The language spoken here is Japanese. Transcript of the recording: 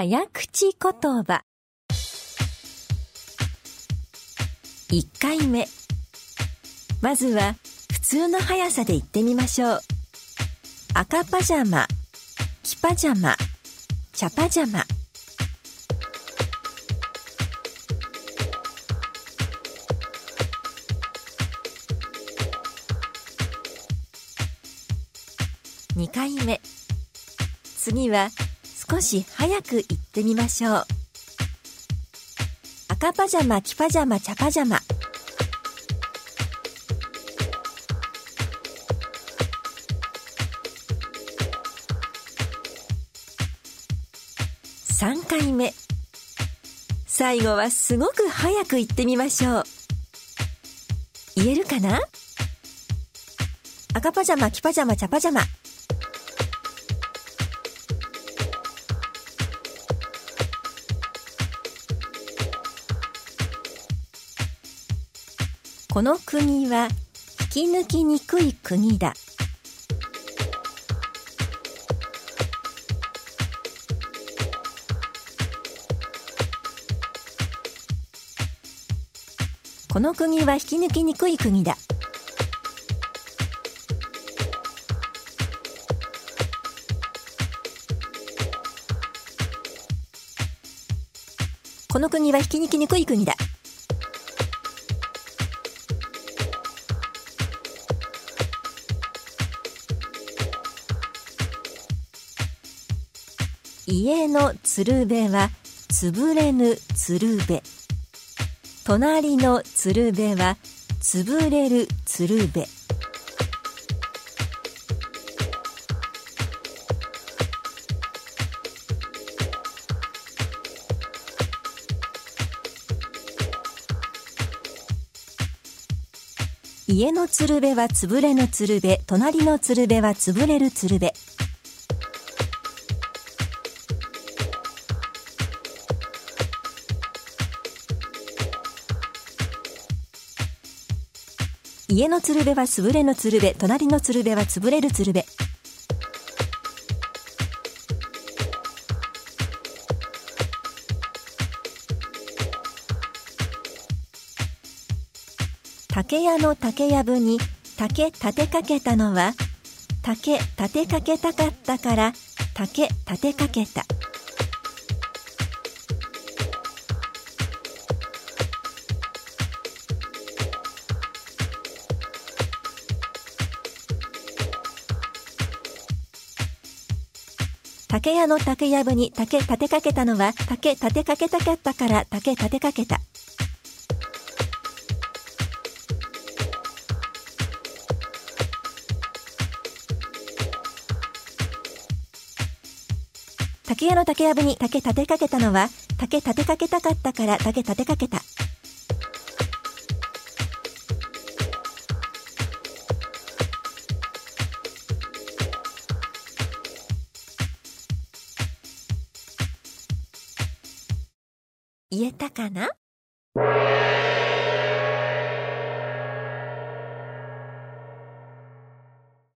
早口言葉。1回目。まずは普通の速さで言ってみましょう。赤パジャマ。黄パジャマ。茶パジャマ。2回目。次は少し早く言ってみましょう。赤パジャマ黄パジャマ茶パジャマ。3回目。最後はすごく早く言ってみましょう。言えるかな？赤パジャマ黄パジャマ茶パジャマ。この釘は引き抜きにくい釘だ。この釘は引き抜きにくい釘だ。この釘は引き抜きにくい釘だ。家の鶴瓶は潰れぬ鶴瓶隣の鶴瓶は潰れる鶴瓶家の鶴瓶は潰れぬ鶴瓶隣の鶴瓶は潰れる鶴瓶家の鶴瓶は潰れの鶴瓶隣の鶴瓶は潰れる鶴瓶竹屋の竹やぶに竹立てかけたのは竹立てかけたかったから竹立てかけた。竹屋の竹やぶに竹立てかけたのは竹立てかけたかったから竹立てかけた。竹屋の竹やぶに竹立てかけたのは竹立てかけたかったから竹立てかけた。言えたかな？